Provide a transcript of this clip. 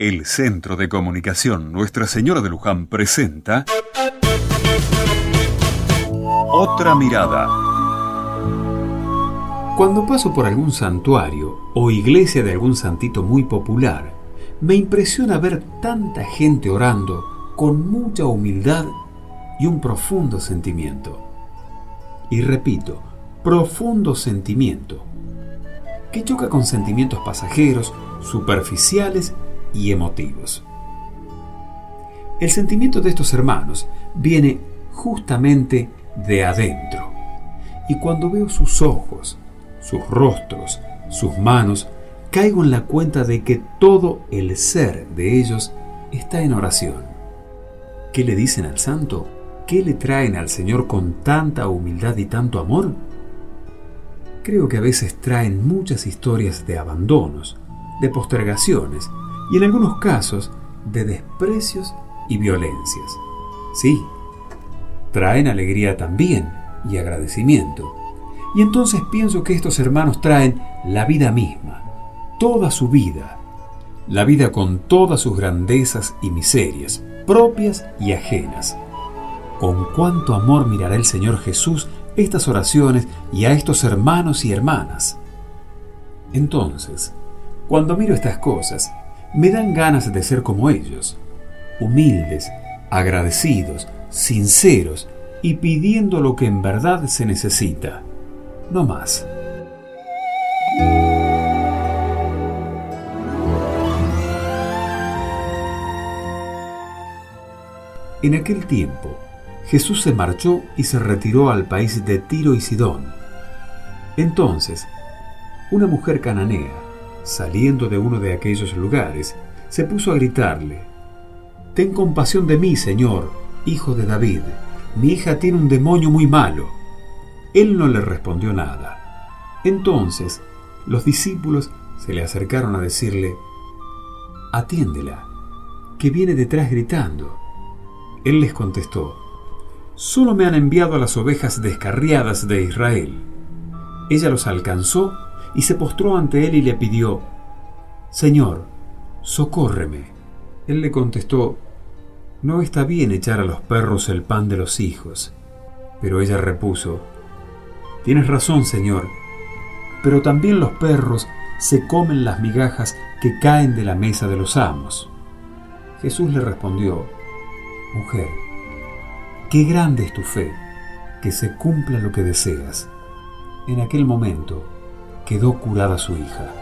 El Centro de Comunicación Nuestra Señora de Luján presenta Otra Mirada. Cuando paso por algún santuario o iglesia de algún santito muy popular, me impresiona ver tanta gente orando con mucha humildad y un profundo sentimiento. Y repito, profundo sentimiento, que choca con sentimientos pasajeros, superficiales y emotivos. El sentimiento de estos hermanos viene justamente de adentro. Y cuando veo sus ojos, sus rostros, sus manos, caigo en la cuenta de que todo el ser de ellos está en oración. ¿Qué le dicen al santo? ¿Qué le traen al Señor con tanta humildad y tanto amor? Creo que a veces traen muchas historias de abandonos, de postergaciones y en algunos casos de desprecios y violencias. Sí, traen alegría también y agradecimiento. Y entonces pienso que estos hermanos traen la vida misma, toda su vida, la vida con todas sus grandezas y miserias, propias y ajenas. Con cuánto amor mirará el Señor Jesús estas oraciones y a estos hermanos y hermanas. Entonces, cuando miro estas cosas, me dan ganas de ser como ellos, humildes, agradecidos, sinceros y pidiendo lo que en verdad se necesita, no más. En aquel tiempo, Jesús se marchó y se retiró al país de Tiro y Sidón. Entonces, una mujer cananea, saliendo de uno de aquellos lugares, se puso a gritarle, Ten compasión de mí, Señor, hijo de David, mi hija tiene un demonio muy malo. Él no le respondió nada. Entonces, los discípulos se le acercaron a decirle, Atiéndela, que viene detrás gritando. Él les contestó, Solo me han enviado a las ovejas descarriadas de Israel. Ella los alcanzó y se postró ante él y le pidió, Señor, socórreme. Él le contestó, No está bien echar a los perros el pan de los hijos. Pero ella repuso, Tienes razón, Señor, pero también los perros se comen las migajas que caen de la mesa de los amos. Jesús le respondió, Mujer, Qué grande es tu fe, que se cumpla lo que deseas. En aquel momento quedó curada su hija.